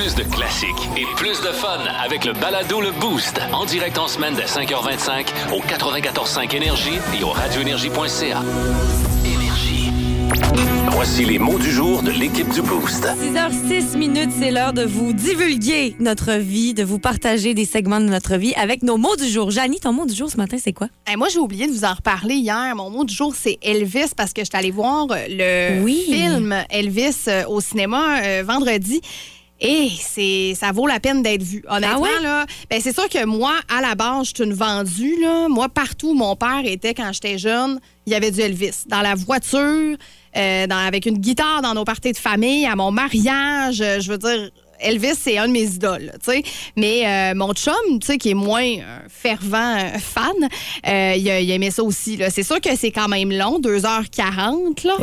Plus de classiques et plus de fun avec le balado Le Boost. En direct en semaine dès 5h25 au 94.5 Énergie et au radioénergie.ca. Énergie. Voici les mots du jour de l'équipe du Boost. 6h06 minutes, c'est l'heure de vous divulguer notre vie, de vous partager des segments de notre vie avec nos mots du jour. Janie, ton mot du jour ce matin, c'est quoi? Eh, moi, j'ai oublié de vous en reparler hier. Mon mot du jour, c'est Elvis parce que je suis allée voir euh, le Oui. film Elvis euh, au cinéma euh, vendredi. Et c'est ça vaut la peine d'être vu. Honnêtement, Ah ouais? là, ben, c'est sûr que moi, à la base, je suis une vendue. Là. Moi, partout où mon père était quand j'étais jeune, il y avait du Elvis. Dans la voiture, euh, dans- avec une guitare dans nos parties de famille, à mon mariage. euh, je veux dire, Elvis, c'est un de mes idoles, tu sais. Mais euh, mon chum, tu sais, qui est moins un fervent euh, fan, euh, il, a- il aimait ça aussi. là. C'est sûr que c'est quand même long, 2h40, là,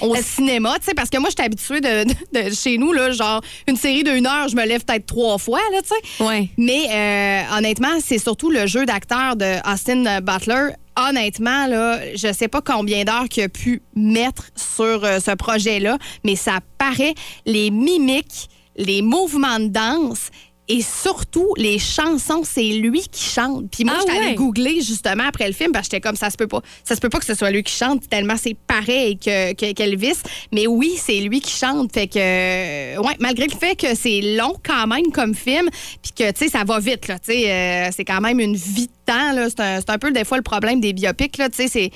au cinéma, tu sais, parce que moi, j'étais habituée de, de- de chez nous, là, genre, une série d'une heure, je me lève peut-être trois fois, là, tu sais. Ouais. Mais euh, honnêtement, c'est surtout le jeu d'acteur de Austin Butler. Honnêtement, là, je sais pas combien d'heures qu'il a pu mettre sur euh, ce projet-là, mais ça paraît les mimiques, les mouvements de danse. Et surtout, les chansons, c'est lui qui chante. Puis moi, Ah j'étais allée ouais? googler justement après le film parce que j'étais comme ça se peut pas. Ça se peut pas que ce soit lui qui chante tellement c'est pareil que, que- qu'Elvis. Mais oui, c'est lui qui chante. Fait que, euh, ouais, malgré le fait que c'est long quand même comme film, puis que, tu sais, ça va vite, là. Tu sais, euh, c'est quand même une vie de temps, là. C'est un, c'est un peu des fois le problème des biopics, là. Tu sais, c'est.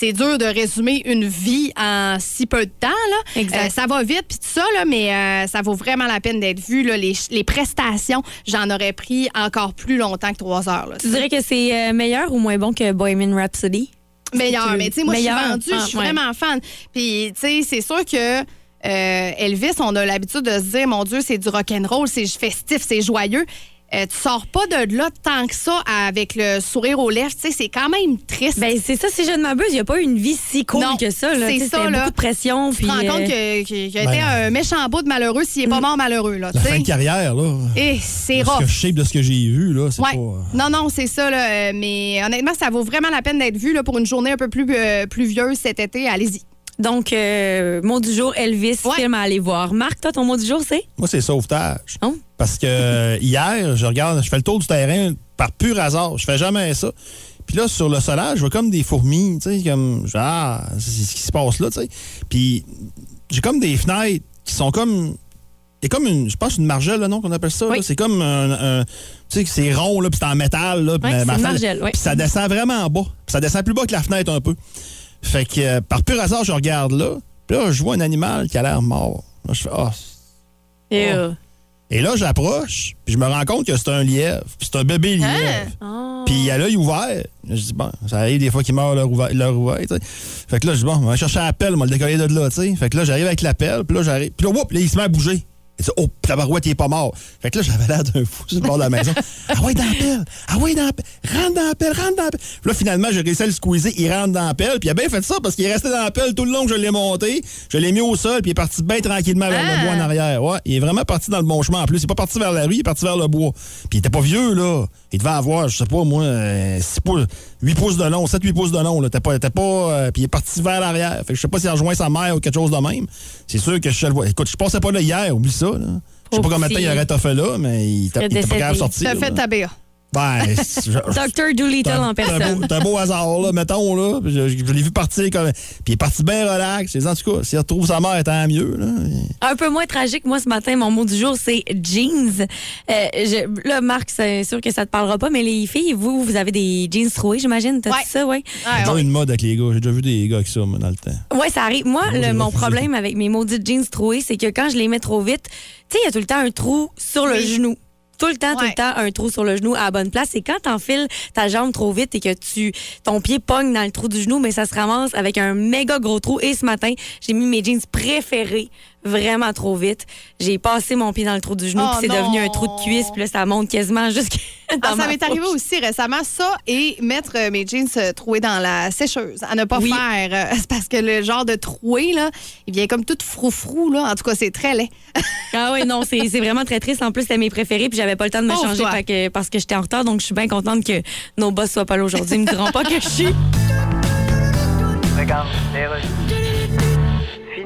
C'est dur de résumer une vie en si peu de temps. Là. Exact. Euh, ça va vite, puis tout ça, là, mais euh, ça vaut vraiment la peine d'être vu. Là. Les, les prestations, j'en aurais pris encore plus longtemps que trois heures. Là. Tu dirais que c'est euh, meilleur ou moins bon que Bohemian Rhapsody? Meilleur, mais tu sais, moi, je suis vendue, Ah, je suis ouais. vraiment fan. Puis, tu sais, c'est sûr que euh, Elvis, on a l'habitude de se dire, mon Dieu, c'est du rock'n'roll, c'est festif, c'est joyeux. Euh, tu sors pas de là tant que ça avec le sourire aux lèvres. Tu sais, c'est quand même triste. Ben, c'est ça, si je ne m'abuse, il n'y a pas eu une vie si cool Non, que ça. là. c'est ça, là. beaucoup de pression. tu te rends compte euh, que- qu'il a Ben, été un méchant bout de malheureux s'il est Mm. pas mort malheureux. Là, La fin de carrière, là. Et c'est Ce rough. que je sais de ce que j'ai vu, là, c'est Ouais. pas. euh, Non, non, c'est ça. Là. Mais honnêtement, ça vaut vraiment la peine d'être vu là, pour une journée un peu plus euh, pluvieuse cet été. Allez-y. Donc, euh, mot du jour, Elvis, Ouais. film à aller voir. Marc, toi, ton mot du jour, c'est? Moi, c'est sauvetage. Oh. Parce que euh, hier, je regarde, je fais le tour du terrain par pur hasard. Je fais jamais ça. Puis là, sur le solage, je vois comme des fourmis, tu sais, comme, genre, ah, c'est ce qui se passe là, tu sais. Puis j'ai comme des fenêtres qui sont comme. Il y a comme une, je pense, une margelle, là, non, qu'on appelle ça. Oui. C'est comme un. un- tu sais, c'est rond, là, puis c'est en métal, là. ma- ma fenêtre- margelle, oui. Puis ça descend vraiment en bas. Puis ça descend plus bas que la fenêtre un peu. Fait que, euh, par pur hasard, je regarde là. Puis là, je vois un animal qui a l'air mort. Là, je fais, ah, Et, Oh. et là, j'approche, puis je me rends compte que c'est un lièvre. Puis c'est un bébé lièvre. oh. Puis il a l'œil ouvert. Je dis, bon, ça arrive des fois qu'il meurt l'œil ouvert, l'œil ouvert, tu sais. Fait que là, je dis, bon, on va chercher l'appel, on va le décoller de là, tu sais. Fait que là, j'arrive avec l'appel, puis là, j'arrive. Puis là, whoop, là, il se met à bouger. Il dit, oh, puis la barouette, il est pas mort. Fait que là, j'avais l'air d'un fou sur le bord de la maison. ah ouais, dans la pelle. Ah ouais, dans la pelle. Rentre dans la pelle, rentre dans la pelle. Puis là, finalement, j'ai réussi à le squeezer. Il rentre dans la pelle. Puis il a bien fait ça parce qu'il est resté dans la pelle tout le long que je l'ai monté. Je l'ai mis au sol, puis il est parti bien tranquillement vers Ah. le bois en arrière. Ouais, il est vraiment parti dans le bon chemin en plus. Il est pas parti vers la rue, il est parti vers le bois. Puis il était pas vieux, là. Il devait avoir, je sais pas, moi, euh, six pouces, 8 pouces de long, 7-8 pouces de long. Là. T'es pas, t'es pas, euh, puis il est parti vers l'arrière. Fait que je sais pas s'il a rejoint sa mère ou quelque chose de même. C'est sûr que je le vois. Écoute, je passais pas là hier, oublie ça. Là. Je sais pas combien de temps il aurait fait là, mais il était Il il pas capable de sortir. T'as fait là. Ben, Dr. Doolittle en c'est un personne. beau- C'est un beau hasard, là, mettons, là. Je, je l'ai vu partir comme. Puis il est parti bien relax. En tout cas, s'il retrouve sa mère, tant mieux, là. Un peu moins tragique, moi, ce matin, mon mot du jour, c'est jeans. Euh, je- là, Marc, c'est sûr que ça te parlera pas, mais les filles, vous, vous avez des jeans troués, j'imagine? T'as Ouais. dit ça? J'ai Ouais, ouais. une mode avec les gars. J'ai déjà vu des gars avec ça, moi, dans le temps. Ouais, ça arrive. Moi, Moi, le- j'ai mon refusé. problème avec mes maudits jeans troués, c'est que quand je les mets trop vite, tu sais, il y a tout le temps un trou sur le Oui. genou. Tout le temps, tout le temps, un trou sur le genou à la bonne place. Et quand t'enfiles ta jambe trop vite et que tu ton pied pogne dans le trou du genou, mais ça se ramasse avec un méga gros trou. Et ce matin, j'ai mis mes jeans préférés vraiment trop vite. J'ai passé mon pied dans le trou du genou, Oh puis c'est devenu un trou de cuisse, puis là, ça monte quasiment jusqu'à Ah, ça m'est arrivé aussi récemment, ça, et mettre euh, mes jeans euh, troués dans la sécheuse. À ne pas Oui. faire. euh, c'est parce que le genre de troué, là, il vient comme tout froufrou, là. En tout cas, c'est très laid. Ah oui, non, c'est c'est vraiment très triste. En plus, c'était mes préférés, puis j'avais pas le temps de me Pauvre changer fait que- parce que j'étais en retard. Donc, je suis bien contente que nos boss soient pas là aujourd'hui. Ils me diront pas que je suis. Regarde,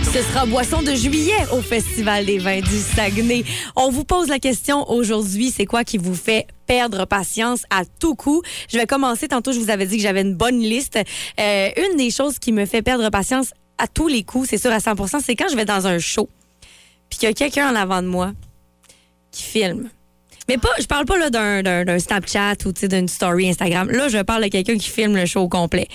Ce sera boisson de juillet au Festival des vins du Saguenay. On vous pose la question aujourd'hui, c'est quoi qui vous fait perdre patience à tout coup? Je vais commencer. Tantôt, je vous avais dit que j'avais une bonne liste. Euh, une des choses qui me fait perdre patience à tous les coups, c'est sûr à 100 c'est quand je vais dans un show, puis qu'il y a quelqu'un en avant de moi qui filme. Mais pas, je parle pas là d'un, Snapchat ou d'une story Instagram. Là, je parle de quelqu'un qui filme le show au complet.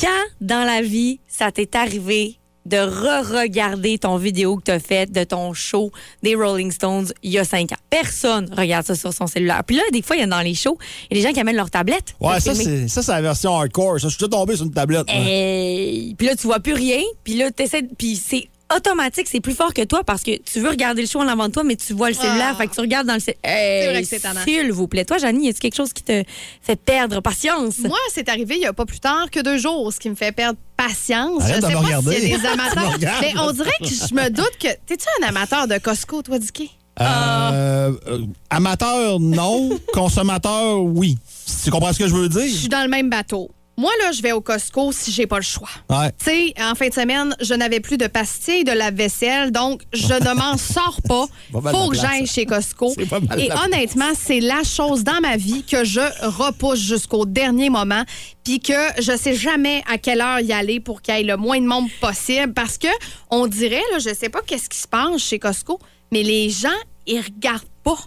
Quand dans la vie ça t'est arrivé de re-regarder ton vidéo que tu as faite de ton show des Rolling Stones il y a cinq ans? Personne regarde ça sur son cellulaire. Puis là, des fois, il y a dans les shows, il y a des gens qui amènent leur tablette. Ouais, ça, c'est ça, c'est la version hardcore. Ça, je suis déjà tombé sur une tablette. Puis là, tu vois plus rien. Puis là, t'essaies. de- Puis c'est automatique, c'est plus fort que toi parce que tu veux regarder le show en avant de toi, mais tu vois le cellulaire. Ah. Fait que tu regardes dans le cellulaire. S'il vous plaît. Toi, Janie, y a-tu quelque chose qui te fait perdre patience? Moi, c'est arrivé il n'y a pas plus tard que deux jours, ce qui me fait perdre patience. Arrête je sais pas regarder. s'il y a des amateurs. Mais on dirait que je me doute que. T'es-tu un amateur de Costco, toi, Dicky? Euh, euh, amateur, non. Consommateur, oui. Tu comprends ce que je veux Je dire? suis dans le même bateau. Moi, là, je vais au Costco si j'ai pas le choix. Ouais. Tu sais, en fin de semaine, je n'avais plus de pastilles de lave-vaisselle, donc je ne m'en sors pas. Pas Faut que j'aille chez Costco. Et honnêtement, c'est la chose dans ma vie que je repousse jusqu'au dernier moment, puis que je sais jamais à quelle heure y aller pour qu'il y ait le moins de monde possible, parce que on dirait, là, je sais pas qu'est-ce qui se passe chez Costco, mais les gens, ils regardent pas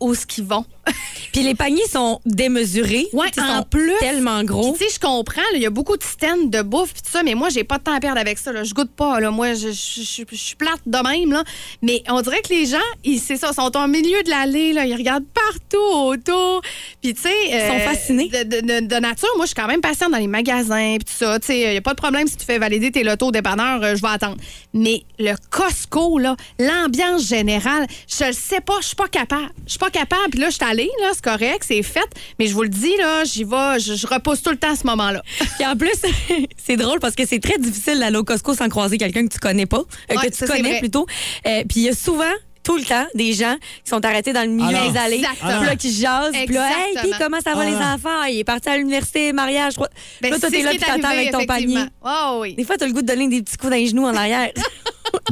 où ce qu'ils vont. Puis les paniers sont démesurés. Ouais, Ils en sont plus. Tellement gros. Puis, Tu sais, je comprends, il y a beaucoup de stands de bouffe pis tout ça, mais moi, j'ai pas de temps à perdre avec ça. Là. Je goûte pas. Là. Moi, je, je- je- je suis plate de même. Là. Mais on dirait que les gens, ils, c'est ça, sont au milieu de l'allée. Là. Ils regardent partout autour. Puis, tu sais. euh, sont fascinés. De, de- de- de nature, moi, je suis quand même patiente dans les magasins pis tout ça. Tu sais, il y a pas de problème si tu fais valider tes lotos au dépanneur, euh, je vais attendre. Mais le Costco, là, l'ambiance générale, je le sais pas, je suis pas capable. Je suis pas capable. Puis là, je suis là, c'est correct, c'est fait. Mais je vous le dis, là, j'y vais, je, je repousse tout le temps à ce moment-là. Puis en plus, c'est drôle parce que c'est très difficile d'aller au Costco sans croiser quelqu'un que tu connais pas, euh, Ouais, que tu ça, connais plutôt. Euh, puis il y a souvent tout le temps des gens qui sont arrêtés dans le milieu Ah des allées, puis là qui jasent, puis là hey, puis comment ça va Ah les non. enfants? Il est parti à l'université, mariage, je crois. Ben, là toi t'es là puis t'attends avec ton panier. Oh, oui. Des fois t'as le goût de donner des petits coups dans les genoux en arrière.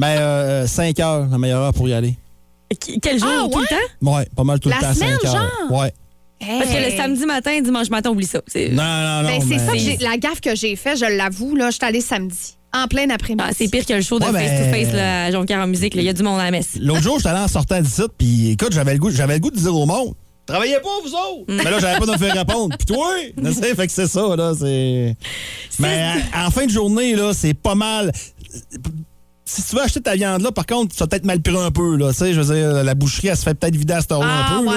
Ben, euh, 5 heures, la meilleure heure pour y aller. Qu- Quel jour? Ah, tout le temps? Ouais, pas mal tout La le temps, semaine, 5 heures. genre? Ouais. Parce que le samedi matin, dimanche matin, oublie ça. Non, non, non. Ben, c'est mais- ça que j'ai- la gaffe que j'ai fait, je l'avoue, là, je suis allée samedi, en plein après-midi. Ah, c'est pire que le show de Ouais, ben- face-to-face là, à Jonquière en musique. là. Il y a du monde à la messe. L'autre jour, j'étais allé en sortant d'ici, puis écoute, j'avais le goût, j'avais le goût de dire au monde. Travaillez pas, vous autres! Mais là, j'avais pas de me faire répondre. Puis toi! Tu sais, fait que c'est ça, là, c'est. Mais en, en fin de journée, là, c'est pas mal. Si tu veux acheter ta viande là, par contre, tu vas peut-être mal pris un peu, là. Tu sais, je veux dire, la boucherie, elle se fait peut-être vider à cette heure-là Ah, un peu, là.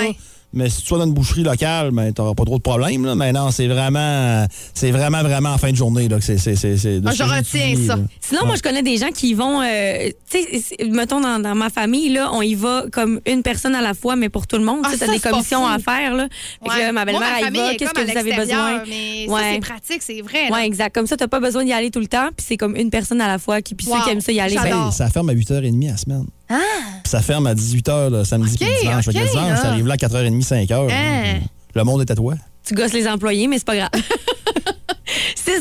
Mais si tu vas dans une boucherie locale, ben, t'auras pas trop de problèmes, là. Mais non, c'est vraiment, c'est vraiment, vraiment en fin de journée, là, que c'est, c'est, c'est, Ah, je j'ai retiens ça. là. Sinon, moi, je connais des gens qui vont, euh, tu sais, mettons dans, dans ma famille, là, on y va comme une personne à la fois, mais pour tout le monde. Ah, tu t'as des commissions à faire, là. Fait que Ouais. là, ma belle-mère, Moi, ma elle famille va, est qu'est-ce comme que à vous avez besoin? Mais ça, c'est pratique, c'est vrai. Ouais, exact. Comme ça, t'as pas besoin d'y aller tout le temps, puis c'est comme une personne à la fois, qui, puis ceux qui aiment ça y aller. Ben, ça ferme à 8h30 à la semaine. Ah! Puis ça ferme à 18h le samedi OK, puis le dimanche. Fait que OK, le dimanche, là. ça arrive là à 4h30, 5h. Hein? Le monde est à toi. tu gosses les employés, mais c'est pas grave.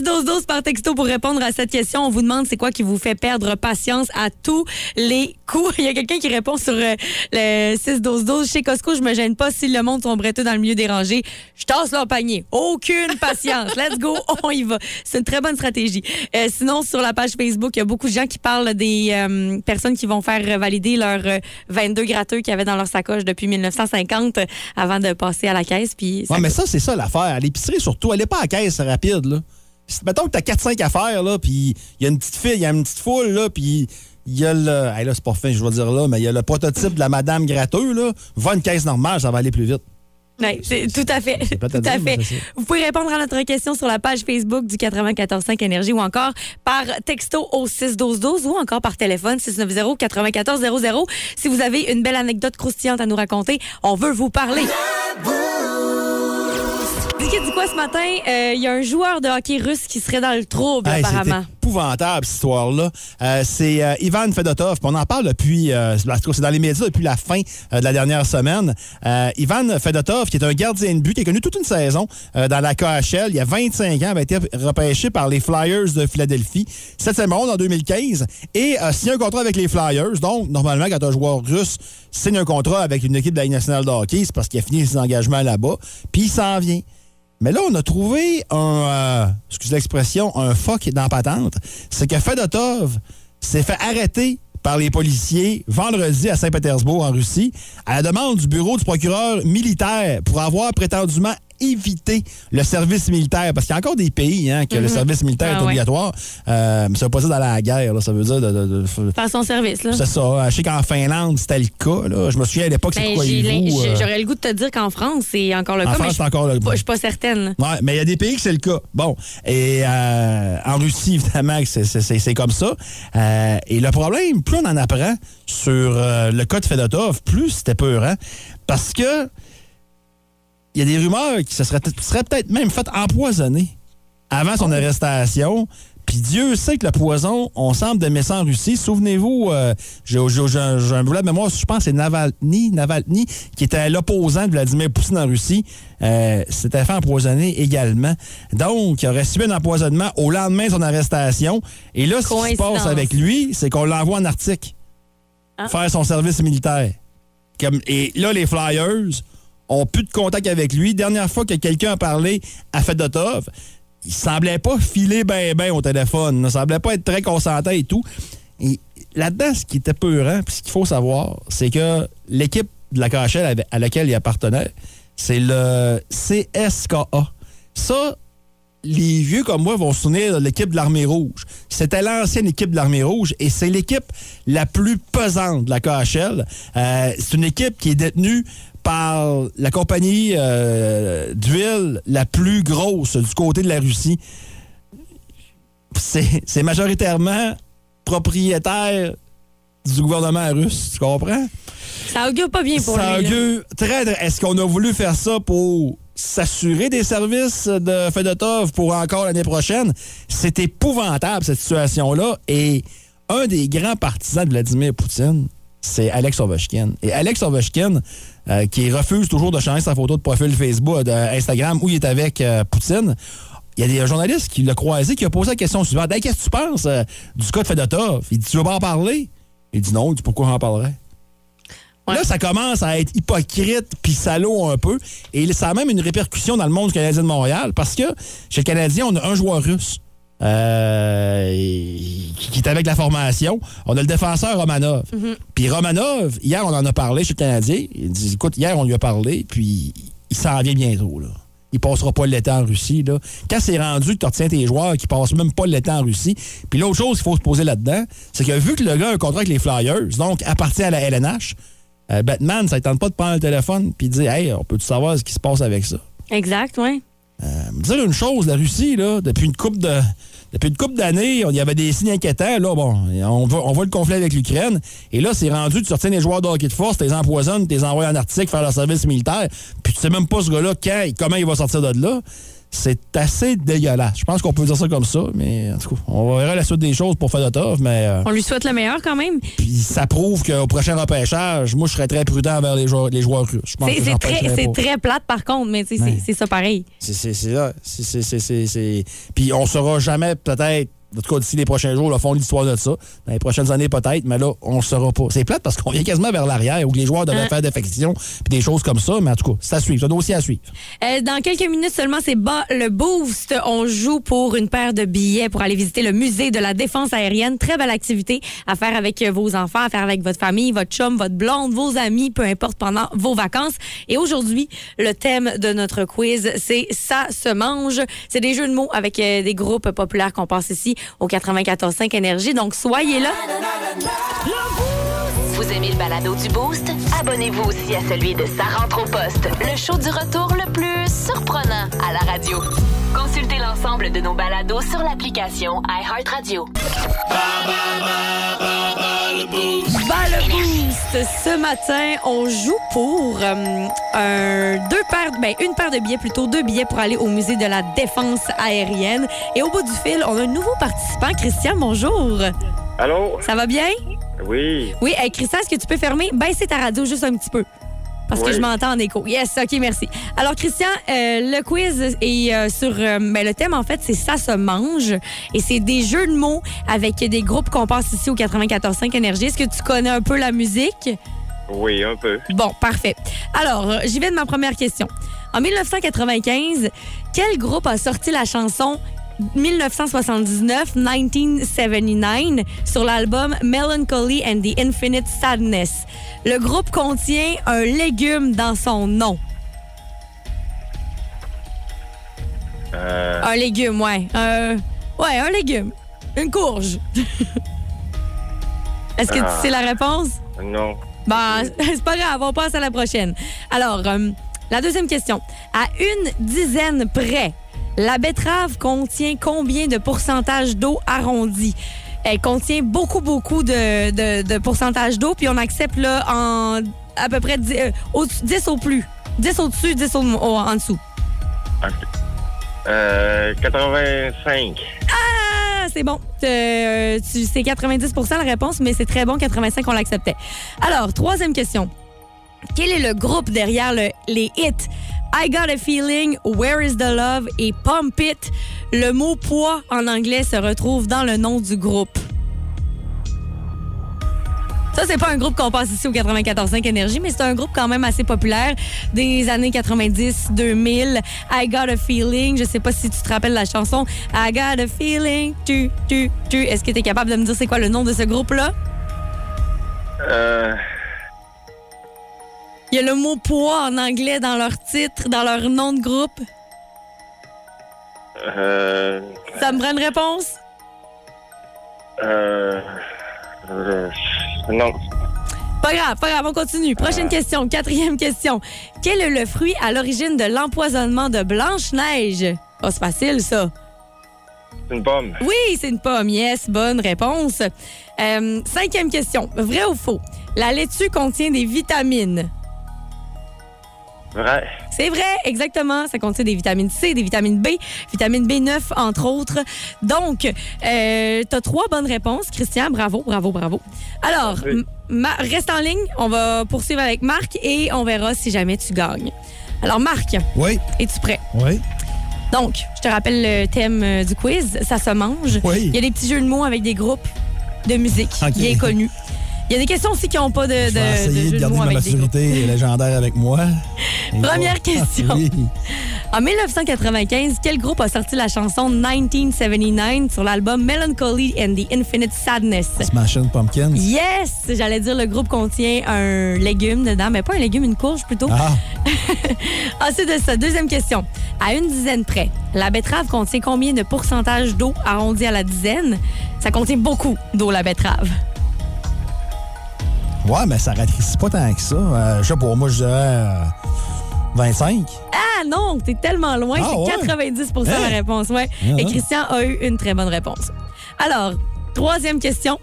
6 6-12-12 par texto pour répondre à cette question. On vous demande c'est quoi qui vous fait perdre patience à tous les coups. Il y a quelqu'un qui répond sur euh, le 6-12-12. Chez Costco, je me gêne pas si le monde sombrait tout dans le milieu des rangées. Je tasse leur panier. Aucune patience. Let's go, on y va. C'est une très bonne stratégie. Euh, sinon, sur la page Facebook, il y a beaucoup de gens qui parlent des euh, personnes qui vont faire valider leurs euh, 22 gratteux qu'ils avaient dans leur sacoche depuis 1950 euh, avant de passer à la caisse. Puis ça Ouais, mais ça, c'est ça l'affaire. À l'épicerie, surtout, elle n'est pas à caisse rapide, là. Mettons que t'as 4-5 affaires, là, puis il y a une petite file, il y a une petite foule, là, puis il y a le. Hey, là, c'est pas fin, je vais dire là, mais il y a le prototype de la Madame Gratteux, là. Va une caisse normale, ça va aller plus vite. Oui, c'est tout à fait. Tout à dire, fait. Vous pouvez répondre à notre question sur la page Facebook du 94.5 Énergie ou encore par texto au 61212 ou encore par téléphone 690-9400. Si vous avez une belle anecdote croustillante à nous raconter, on veut vous parler. Dis dis quoi ce matin? Euh, Il y a un joueur de hockey russe qui serait dans le trouble, Hey, apparemment. C'est épouvantable, cette histoire-là. Euh, c'est euh, Ivan Fedotov. On en parle depuis, c'est dans les médias depuis la fin de la dernière semaine. Ivan Fedotov, qui est un gardien de but, qui a connu toute une saison dans la KHL. Il y a 25 ans, avait été repêché par les Flyers de Philadelphie. Septième ronde en 2015. Et a signé un contrat avec les Flyers. Donc, normalement, quand un joueur russe signe un contrat avec une équipe de la Ligue nationale de hockey, c'est parce qu'il a fini ses engagements là-bas. Puis il s'en vient. Mais là, on a trouvé un, euh, excusez l'expression, un fuck dans patente. C'est que Fedotov s'est fait arrêter par les policiers vendredi à Saint-Pétersbourg, en Russie, à la demande du bureau du procureur militaire pour avoir prétendument évité le service militaire. Parce qu'il y a encore des pays hein, que le service militaire Ah est ouais. obligatoire. Euh, mais ça veut pas dire d'aller à la guerre. là. Ça veut dire de... de- de- Faire son service, là. c'est ça. Je sais qu'en Finlande, c'était le cas. Là. Je me souviens à l'époque, c'est Ben, quoi j'ai- J'aurais le goût de te dire qu'en France, c'est encore le En cas, mais France, c'est encore le je suis pas certaine. Ouais, mais il y a des pays que c'est le cas. Bon, et euh, en Russie, évidemment, c'est- comme ça. Euh, et le problème, plus on en apprend sur euh, le cas de Fedotov, plus c'était peurant. Parce que il y a des rumeurs qui se seraient, seraient peut-être même fait empoisonner avant son arrestation. Puis Dieu sait que le poison, on semble d'aimer ça en Russie. Souvenez-vous, euh, j'ai un brûlé de mémoire, je pense que c'est Navalny, Navalny, qui était l'opposant de Vladimir Poutine en Russie. Euh, S'était fait empoisonner également. Donc, il aurait subi un empoisonnement au lendemain de son arrestation. Et là, ce qui se passe avec lui, c'est qu'on l'envoie en Arctique Ah. faire son service militaire. Comme, et là, les Flyers ont plus de contact avec lui. Dernière fois que quelqu'un a parlé à Fedotov, il semblait pas filer bien ben au téléphone. Il semblait pas être très consentant et tout. Et là-dedans, ce qui était peurant, puis ce qu'il faut savoir, c'est que l'équipe de la KHL à laquelle il appartenait, c'est le CSKA. Ça, les vieux comme moi vont se souvenir de l'équipe de l'Armée Rouge. C'était l'ancienne équipe de l'Armée Rouge et c'est l'équipe la plus pesante de la KHL. Euh, c'est une équipe qui est détenue par la compagnie euh, d'huile la plus grosse du côté de la Russie. C'est majoritairement propriétaire du gouvernement russe, tu comprends? Ça augure pas bien pour Ça lui. là. augure très, très- Est-ce qu'on a voulu faire ça pour s'assurer des services de Fedotov pour encore l'année prochaine? C'est épouvantable, cette situation-là. Et un des grands partisans de Vladimir Poutine, c'est Alex Ovechkin. Et Alex Ovechkin, euh, qui refuse toujours de changer sa photo de profil Facebook, de Instagram, où il est avec euh, Poutine, il y a des journalistes qui l'ont croisé, qui ont posé la question suivante. Hey, Qu'est-ce que tu penses euh, du cas de Fedotov? Il dit, tu veux pas en parler? Il dit non. Il dit, pourquoi j'en parlerais? Ouais. Là, ça commence à être hypocrite puis salaud un peu. Et ça a même une répercussion dans le monde du Canadien de Montréal parce que chez le Canadien, on a un joueur russe euh, qui, qui est avec la formation. On a le défenseur Romanov. Puis Romanov, hier, on en a parlé chez le Canadien. Il dit écoute, hier, on lui a parlé, puis il s'en vient bientôt. Là. Il passera pas l'été en Russie. Là. Quand c'est rendu que tu retiens tes joueurs qui passent même pas l'été en Russie. Puis l'autre chose qu'il faut se poser là-dedans, c'est que vu que le gars a un contrat avec les Flyers, donc appartient à la LNH, euh, Batman, ça ne tente pas de prendre le téléphone puis de dire Hey, on peut-tu savoir ce qui se passe avec ça? Exact, oui. Euh, me dire une chose, la Russie, là, depuis une coupe de. Depuis une couple d'années, il y avait des signes inquiétants. Là, bon, on voit, on voit le conflit avec l'Ukraine. Et là, c'est rendu, tu sortir des joueurs de hockey de force, tu les empoisonnes, tu les envoies en Arctique faire leur service militaire. Puis tu sais même pas ce gars-là, quand et comment il va sortir de là. C'est assez dégueulasse. Je pense qu'on peut dire ça comme ça, mais en tout cas, on verra la suite des choses pour Fedotov, mais euh, On lui souhaite le meilleur quand même. puis ça prouve qu'au prochain repêchage, moi, je serais très prudent envers les joueurs, les joueurs russes. C'est très, très plate par contre, mais tu sais, c'est- ça pareil. C'est- C'est c'est là. C'est- c'est- c'est- c'est- c'est- Puis on saura jamais, peut-être, en tout cas d'ici les prochains jours, le fond de l'histoire de ça. Dans les prochaines années, peut-être, mais là, on ne saura pas. C'est plate parce qu'on vient quasiment vers l'arrière où les joueurs devaient Hein? faire défection puis des choses comme ça, mais en tout cas, à suivre. C'est un dossier à suivre. Euh, dans quelques minutes seulement, c'est bas le boost. On joue pour une paire de billets pour aller visiter le musée de la défense aérienne. Très belle activité à faire avec vos enfants, à faire avec votre famille, votre chum, votre blonde, vos amis, peu importe pendant vos vacances. Et aujourd'hui, le thème de notre quiz, c'est ça se mange. C'est des jeux de mots avec euh, des groupes populaires qu'on passe ici au 94.5 Énergie. Donc soyez là. Vous aimez le balado du Boost? Abonnez-vous aussi à celui de Sa rentre au poste, le show du retour le plus surprenant à la radio. Consultez l'ensemble de nos balados sur l'application iHeartRadio. Bas le boost. Ce matin, on joue pour euh, un, deux paires, ben, une paire de billets plutôt, deux billets pour aller au musée de la défense aérienne. Et au bout du fil, on a un nouveau participant. Christian, bonjour. Allô? Ça va bien? Oui. Oui, hey, Christian, est-ce que tu peux fermer? Baisser ta radio juste un petit peu. Parce que je m'entends en écho. Yes, OK, merci. Alors, Christian, euh, le quiz est euh, sur... euh, ben, le thème, en fait, c'est « Ça se mange ». Et c'est des jeux de mots avec des groupes qu'on passe ici au 94.5 Énergie. Est-ce que tu connais un peu la musique? Oui, un peu. Bon, parfait. Alors, j'y vais de ma première question. En 1995, quel groupe a sorti la chanson 1979-1979 sur l'album Melancholy and the Infinite Sadness? Le groupe contient un légume dans son nom. Euh, Un légume, ouais. Un- ouais, un légume. Une courge. Est-ce que Ah. tu sais la réponse? non. Bah, c'est pas grave, on passe à la prochaine. Alors, euh, la deuxième question. À une dizaine près, la betterave contient combien de pourcentage d'eau arrondi? Elle contient beaucoup, beaucoup de, de, de pourcentage d'eau, puis on accepte là en à peu près 10, euh, au- 10 au plus. 10 au-dessus, 10 au, au- en dessous. Euh, 85. Ah, c'est bon. Euh, c'est 90% la réponse, mais c'est très bon. 85, on l'acceptait. Alors, troisième question. Quel est le groupe derrière le- les hits? I Got a Feeling, Where is the Love? Et Pump It? Le mot poids en anglais se retrouve dans le nom du groupe. Ça, c'est pas un groupe qu'on passe ici au 94.5 Énergie, mais c'est un groupe quand même assez populaire des années 90-2000. I Got a Feeling. Je sais pas si tu te rappelles la chanson I Got a Feeling. Tu, tu, tu. Est-ce que tu es capable de me dire c'est quoi le nom de ce groupe-là? Euh, Il y a le mot poids en anglais dans leur titre, dans leur nom de groupe. euh, Ça me prend une réponse? euh, euh, non. Pas grave, pas grave, on continue. Prochaine question, quatrième question. Quel est le fruit à l'origine de l'empoisonnement de Blanche-Neige? Oh, c'est facile, ça. C'est une pomme. Oui, c'est une pomme. Yes, bonne réponse. Euh, cinquième question. Vrai ou faux? La laitue contient des vitamines. Vrai. C'est vrai, exactement. Ça contient des vitamines C, des vitamines B, vitamine B9, entre autres. Donc, euh, tu as trois bonnes réponses. Christian, bravo, bravo, bravo. Alors, reste en ligne. On va poursuivre avec Marc et on verra si jamais tu gagnes. Alors, Marc, Oui, es-tu prêt? oui, Donc, je te rappelle le thème euh, du quiz. Ça se mange. Oui. Il y a des petits jeux de mots avec des groupes de musique Ok. bien connus. Il y a des questions aussi qui n'ont pas de, je vais de essayer jeux de de garder ma maturité légendaire avec moi. Et Première question. Oui. En 1995, quel groupe a sorti la chanson 1979 sur l'album Melancholy and the Infinite Sadness? Smashing Pumpkins. Yes! J'allais dire le groupe contient un légume dedans, mais pas un légume, une courge plutôt. Ah, Ensuite de ça, deuxième question. À une dizaine près, la betterave contient combien de pourcentage d'eau arrondi à la dizaine? Ça contient beaucoup d'eau, la betterave. Ouais, mais ça rétrécit pas tant que ça. Euh, je sais pas, moi, je dirais euh, 25. Ah non, t'es tellement loin, Ah, c'est ouais? 90% la Hein? réponse, ouais. Ah, Et ah. Christian a eu une très bonne réponse. Alors, troisième question.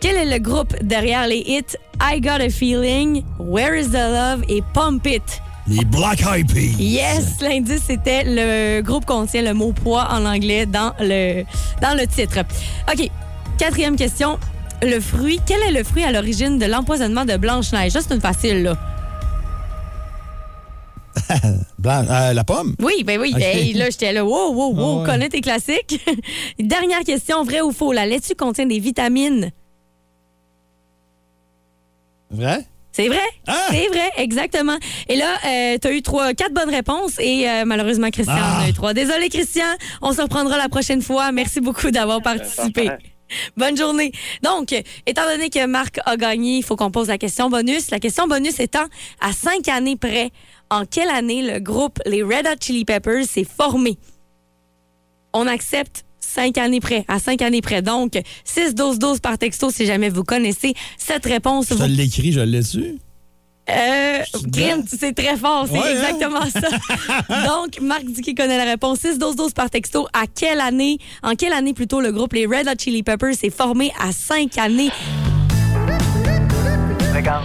Quel est le groupe derrière les hits I Got a Feeling, Where is the Love et Pump It? Les Black Eyed Peas. Yes, l'indice, c'était le groupe contient le mot poids en anglais dans le, dans le titre. OK, quatrième question. Le fruit, quel est le fruit à l'origine de l'empoisonnement de Blanche-Neige? Ça, c'est une facile, là. Blanc- euh, la pomme? Oui, ben oui. OK. Hey, là, j'étais là. Wow, wow, wow. Ah ouais. Connais tes classiques. Dernière question, vrai ou faux? La laitue contient des vitamines. Vrai? C'est vrai? Ah! C'est vrai, exactement. Et là, tu as eu trois, quatre bonnes réponses et euh, malheureusement, Christian en a eu trois. Désolé, Christian. On se reprendra la prochaine fois. Merci beaucoup d'avoir participé. Bonne journée. Donc, étant donné que Marc a gagné, il faut qu'on pose la question bonus. La question bonus étant, à cinq années près, en quelle année le groupe Les Red Hot Chili Peppers s'est formé? On accepte cinq années près, à cinq années près. Donc, 6-12-12 par texto si jamais vous connaissez cette réponse. Je Vous l'écris, je l'ai su. Euh, c'est très fort, c'est Ouais, hein? exactement ça. Donc, Marc dit qu'il connaît la réponse. 6-12-12 par texto. À quelle année, en quelle année plutôt le groupe Les Red Hot Chili Peppers s'est formé à 5 années? Regarde,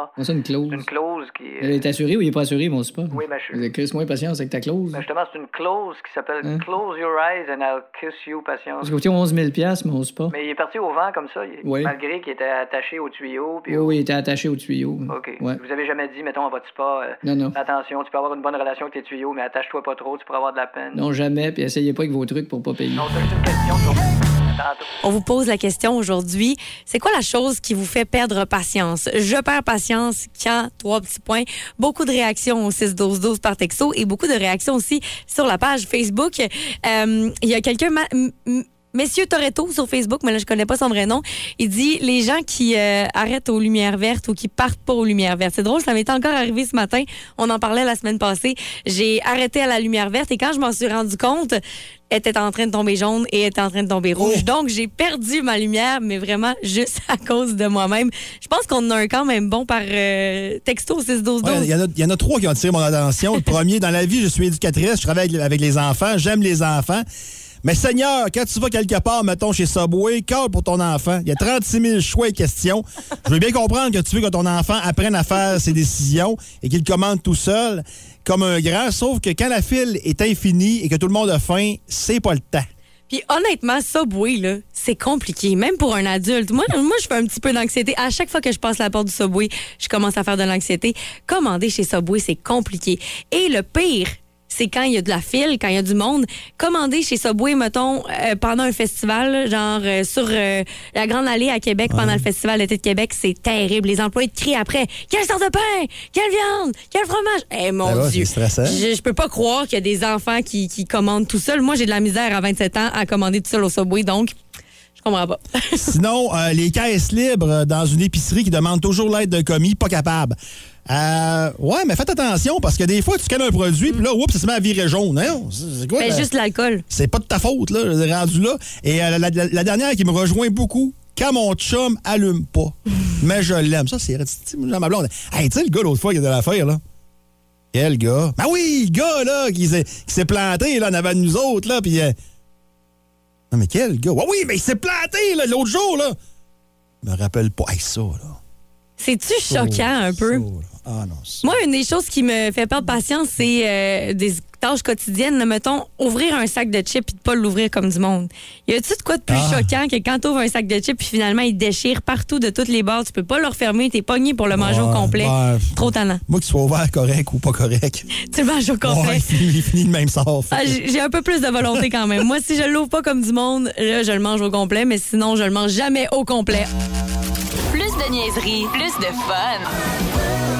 On ça une clause. Une clause qui. Elle est assurée ou il est pas assuré, mon spa? Oui, mais je- Chris, moins patience avec ta clause. Ben, justement, c'est une clause qui s'appelle Hein? Close Your Eyes and I'll Kiss You, patience. Ça coûtait 11 000 mon spa. Mais il est parti au vent comme ça, il- Oui. malgré qu'il était attaché au tuyau. Puis Oui, oui, il était attaché au tuyau. OK. Ouais. Vous avez jamais dit, mettons, à votre spa, euh, Non, non. attention, tu peux avoir une bonne relation avec tes tuyaux, mais attache-toi pas trop, tu pourras avoir de la peine. Non, jamais, puis essayez pas avec vos trucs pour pas payer. Non, c'est juste une question. On vous pose la question aujourd'hui. C'est quoi la chose qui vous fait perdre patience? Je perds patience quand, trois petits points, beaucoup de réactions au 6-12-12 par texto et beaucoup de réactions aussi sur la page Facebook. Euh, Il y a quelqu'un, Messieurs Toretto sur Facebook, mais là, je connais pas son vrai nom. Il dit les gens qui euh, arrêtent aux lumières vertes ou qui partent pas aux lumières vertes. C'est drôle, ça m'est encore arrivé ce matin. On en parlait la semaine passée. J'ai arrêté à la lumière verte et quand je m'en suis rendu compte, elle était en train de tomber jaune et elle était en train de tomber rouge. Oh. Donc, j'ai perdu ma lumière, mais vraiment juste à cause de moi-même. Je pense qu'on en a un quand même bon par euh, texto 612 Ouais, Il y, en a- il y en a trois qui ont attiré mon attention. Le premier, dans la vie, je suis éducatrice, je travaille avec les enfants, j'aime les enfants. Mais Seigneur, quand tu vas quelque part, mettons chez Subway, call pour ton enfant. Il y a 36 000 choix et questions. Je veux bien comprendre que tu veux que ton enfant apprenne à faire ses décisions et qu'il commande tout seul, comme un grand, sauf que quand la file est infinie et que tout le monde a faim, c'est pas le temps. Puis honnêtement, Subway, là, c'est compliqué, même pour un adulte. Moi, moi, je fais un petit peu d'anxiété. À chaque fois que je passe la porte du Subway, je commence à faire de l'anxiété. Commander chez Subway, c'est compliqué. Et le pire, c'est quand il y a de la file, quand il y a du monde. Commander chez Subway, mettons, euh, pendant un festival, là, genre euh, sur euh, la Grande Allée à Québec, pendant le festival d'été de Québec, c'est terrible. Les employés te crient après « Quelle sorte de pain? Quelle viande? Quel fromage? » Eh, mon Ben Dieu! Je, je peux pas croire qu'il y a des enfants qui, qui commandent tout seul. Moi, j'ai de la misère à 27 ans à commander tout seul au Subway, donc je comprends pas. Sinon, euh, les caisses libres dans une épicerie qui demande toujours l'aide d'un commis, pas capable. Euh, ouais, mais faites attention parce que des fois, tu scannes un produit, puis là, oups, ça se met à virer jaune. Non, c'est quoi? Ben, juste l'alcool. C'est pas de ta faute, là, je l'ai rendu là. Et euh, la, la- la dernière qui me rejoint beaucoup, quand mon chum allume pas, mais je l'aime. Ça, c'est ma blonde. Hey, tu sais, le gars, l'autre fois, qui a de l'affaire, là. Quel gars? Ben oui, le gars, là, qui s'est qui s'est planté, là, en avant de nous autres, là, puis... euh, Non, mais quel gars? Ouais, oui, mais il s'est planté, là, l'autre jour, là. Je me rappelle pas. Hey, ça, là. C'est-tu choquant un peu? Ah non. Moi, une des choses qui me fait perdre patience, c'est euh, des tâches quotidiennes. là, mettons, ouvrir un sac de chips et de pas l'ouvrir comme du monde. Y a-tu de quoi de plus Ah. choquant que quand tu ouvres un sac de chips puis finalement il déchire partout de toutes les bords, tu peux pas le refermer, t'es pogné pour le manger au complet. ouais. Trop talent. Moi, qu'il soit ouvert correct ou pas correct. Tu le manges au complet. Ouais, il finit, il finit le même sort. Ah, j'ai j'ai un peu plus de volonté quand même. Moi, si je l'ouvre pas comme du monde, là, je le mange au complet, mais sinon, je le mange jamais au complet. Plus de niaiserie, plus de fun.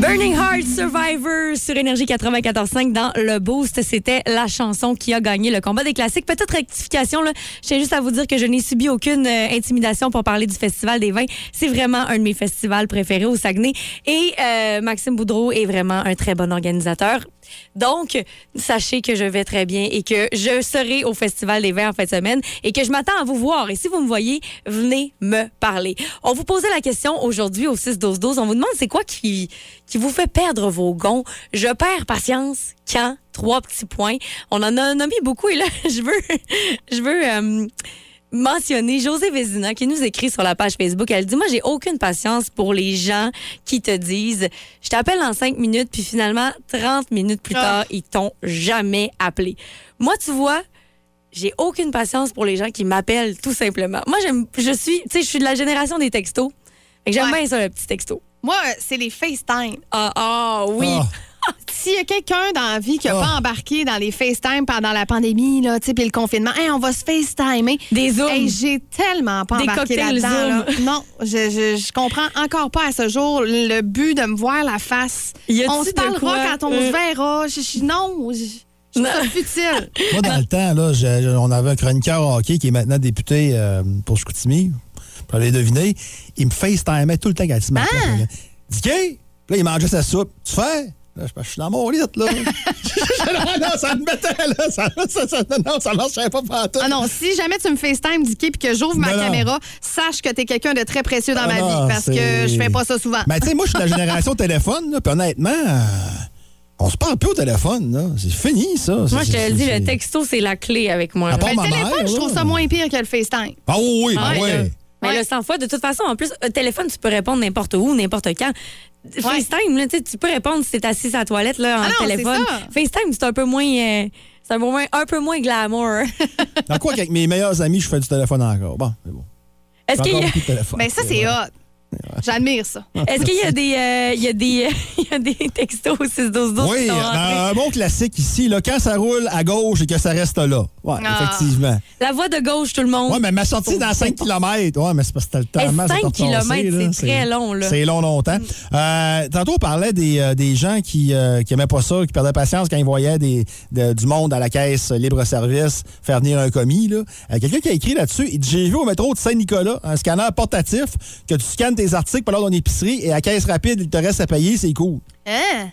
Burning Heart Survivor sur Énergie 94.5 dans le Boost. C'était la chanson qui a gagné le combat des classiques. Petite rectification, là. je tiens juste à vous dire que je n'ai subi aucune euh, intimidation pour parler du Festival des vins. C'est vraiment un de mes festivals préférés au Saguenay. Et euh, Maxime Boudreau est vraiment un très bon organisateur. Donc, sachez que je vais très bien et que je serai au Festival des Vins en fin de semaine et que je m'attends à vous voir. Et si vous me voyez, venez me parler. On vous posait la question aujourd'hui au 6-12-12. On vous demande c'est quoi qui, qui vous fait perdre vos gonds? Je perds patience quand? Trois petits points. On en a nommé beaucoup et là, je veux, je veux euh, mentionner José Vézina qui nous écrit sur la page Facebook. Elle dit Moi, j'ai aucune patience pour les gens qui te disent Je t'appelle en cinq minutes, puis finalement, 30 minutes plus tard, ils t'ont jamais appelé. Moi, tu vois, j'ai aucune patience pour les gens qui m'appellent tout simplement. Moi, j'aime, je suis, tu sais, je suis de la génération des textos. Fait que J'aime Ouais. bien ça, le petit texto. Moi, c'est les FaceTime. Ah, ah, oui. Ah. S'il y a quelqu'un dans la vie qui n'a Ah. pas embarqué dans les FaceTime pendant la pandémie, là, tu sais, puis le confinement, Hey, on va se FaceTimer. Des zooms. Hey, j'ai tellement pas Des embarqué cocktails là-dedans. Là. Non, je, je, je comprends encore pas à ce jour le but de me voir la face. On se parlera quoi? quand on Euh. se verra. Je, je- non, je, trouve ça futile. Moi, dans le temps, là, je- je- on avait un chroniqueur hockey qui est maintenant député euh, pour Chicoutimi. Pour aller deviner. Il me FaceTimait tout le temps quand il m'appelait. Ah! Dicky! Là, il mangeait sa soupe. Tu fais? Là, je, je suis dans mon lit, là. non, non, ça me mettait, là. Ça, ça, ça- non, ça marchait pas partout. Ah non, si jamais tu me FaceTime, Dicky, puis que j'ouvre ma Non, caméra, sache que t'es quelqu'un de très précieux dans Ah ma non, vie parce que je fais pas ça souvent. Mais tu sais, moi, je suis de la génération téléphone, là, puis honnêtement, euh, on se parle plus au téléphone, là. C'est fini, ça. Moi, je te le dis, le texto, c'est la clé avec moi. Le téléphone, mère, je trouve ça moins pire que le FaceTime. Ah oui, oui, ben Ouais, oui. là. Mais Ouais. le 100 fois, de toute façon, en plus, un téléphone, tu peux répondre n'importe où, n'importe quand. FaceTime, là, tu peux répondre si t'es assis à la toilette là, en Ah non, téléphone. FaceTime, c'est un peu moins. euh, c'est un peu moins, un peu moins glamour. Dans quoi qu'avec mes meilleurs amis, je fais du téléphone encore? Bon, c'est bon. Est-ce qu'il y, a- beaucoup de téléphone. Mais ça, c'est hot. J'admire ça. est-ce qu'il y a des, euh, il y a des, il y a des textos au 6 12 12 Oui, qui sont ben, rentrés? un bon classique ici, là, quand ça roule à gauche et que ça reste là. Oui, Ah. effectivement. La voie de gauche, tout le monde. Oui, mais ma sortie dans 5 km. Oui, mais c'est parce que le temps. Eh, 5 kilomètres, c'est très long, là. C'est long, longtemps. Euh, tantôt, on parlait des, euh, des gens qui euh, qui aimaient pas ça, qui perdaient patience quand ils voyaient des, de- du monde à la caisse libre-service faire venir un commis. là. Euh, Quelqu'un qui a écrit là-dessus, il dit J'ai vu au métro de Saint-Nicolas un scanner portatif que tu scannes tes articles pendant ton épicerie et à caisse rapide, il te reste à payer, c'est cool. Hein?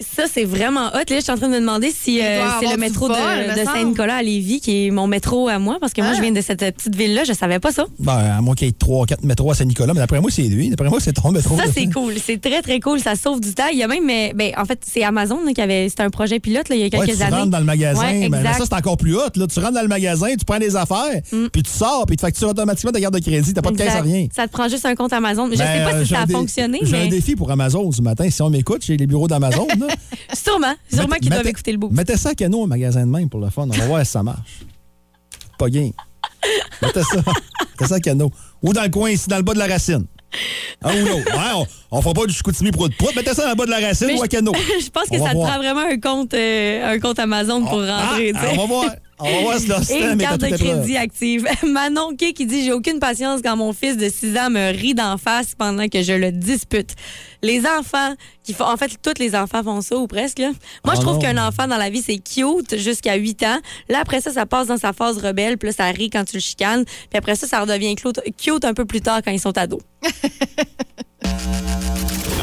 Ça, c'est vraiment hot. Là, je suis en train de me demander si euh, c'est le métro vol, de. Saint-Nicolas à Lévis qui est mon métro à moi, parce que moi, Ah. je viens de cette petite ville-là. Je savais pas ça. Ben, à moins qu'il y ait 3 4 métros à Saint-Nicolas, mais d'après moi, c'est lui. D'après moi, c'est ton métro. Ça, c'est cool. C'est très, très cool. Ça sauve du temps. Il y a même, euh, ben, en fait, c'est Amazon là, qui avait, c'était un projet pilote là, il y a Ouais, quelques tu années. rentres dans le magasin. Ouais, ben. Mm. ça, c'est encore plus hot. Là. Tu rentres dans le magasin, tu prends des affaires, puis tu sors, puis tu factures automatiquement ta carte de crédit. T'as pas de caisse à rien. Ça te prend juste un compte Amazon. Mais je Ben, sais pas euh, si j'ai ça a fonctionné, J'ai un mais défi pour Amazon ce matin. Si on m'écoute, j'ai les bureaux d'Amazon. là. sûrement. Sûrement qu'ils doivent écouter le bout. Mettez ça à Cano au magasin de même pour le fun. On va voir si ça marche. Pas gain. Mettez ça. mettez ça à Cano. Ou dans le coin ici, dans le bas de la racine. Un ou l'autre. Ouais, on, on fera pas du Chicoutimi pour de poudre. Mettez ça dans le bas de la racine Mais ou à Cano. je pense que ça te voir. prend vraiment un compte, euh, un compte Amazon pour Ah, rentrer. on va voir. On va voir si leur Et une carte de crédit active. Manon Kay qui dit J'ai aucune patience quand mon fils de 6 ans me rit d'en face pendant que je le dispute. Les enfants qui font. En fait, tous les enfants font ça ou presque. là. Moi, je trouve non. qu'un enfant dans la vie, c'est cute jusqu'à 8 ans. Là, après ça, ça passe dans sa phase rebelle. Puis là, ça rit quand tu le chicanes. Puis après ça, ça redevient cute un peu plus tard quand ils sont ados.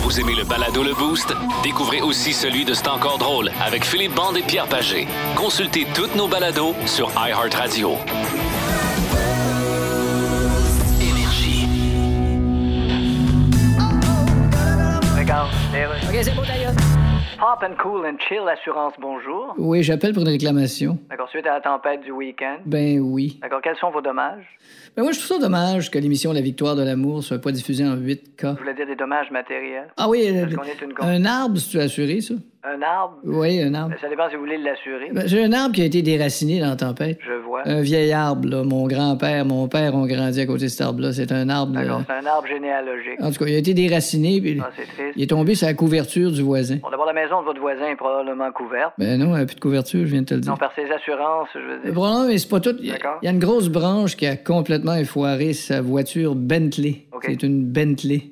Vous aimez le balado Le Boost? Découvrez aussi celui de C'est encore drôle avec Philippe Bande et Pierre Pagé. Consultez toutes nos balados sur iHeartRadio. OK, c'est bon, d'ailleurs. Pop and Cool and Chill Assurance, bonjour. Oui, j'appelle pour une réclamation. D'accord, suite à la tempête du week-end. Ben oui. D'accord, quels sont vos dommages? Ben moi, je trouve ça dommage que l'émission La victoire de l'amour soit pas diffusée en 8K. Je voulais dire des dommages matériels? Ah oui, euh, est une un arbre, si tu assuré, ça? Un arbre? Oui, un arbre. Ça dépend si vous voulez l'assurer. Ben, J'ai un arbre qui a été déraciné dans la tempête. Je vois. Un vieil arbre, là. Mon grand-père, mon père ont grandi à côté de cet arbre-là. C'est un arbre. D'accord, c'est un arbre généalogique. En tout cas, il a été déraciné, puis Ah, c'est triste. il est tombé sur la couverture du voisin. Bon, d'abord, la maison de votre voisin est probablement couverte. Ben non, elle a plus de couverture, je viens de te le dire. Non, par ses assurances, je veux Le dire. problème, mais c'est pas tout. Il y, a- D'accord. il y a une grosse branche qui a complètement effoiré sa voiture Bentley. C'est une Bentley.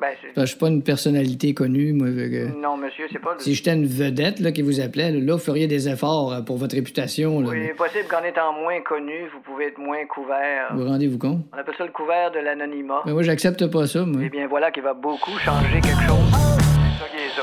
Ben, Je suis pas une personnalité connue, moi. que- Non, monsieur, c'est pas... Si j'étais une vedette là, qui vous appelait, là, vous feriez des efforts euh, pour votre réputation. Là, Oui, possible qu'en étant moins connu, vous pouvez être moins couvert. Vous vous rendez-vous compte? On appelle ça le couvert de l'anonymat. Mais moi, j'accepte pas ça, moi. Eh bien, voilà qui va beaucoup changer quelque chose. C'est ça qui est ça.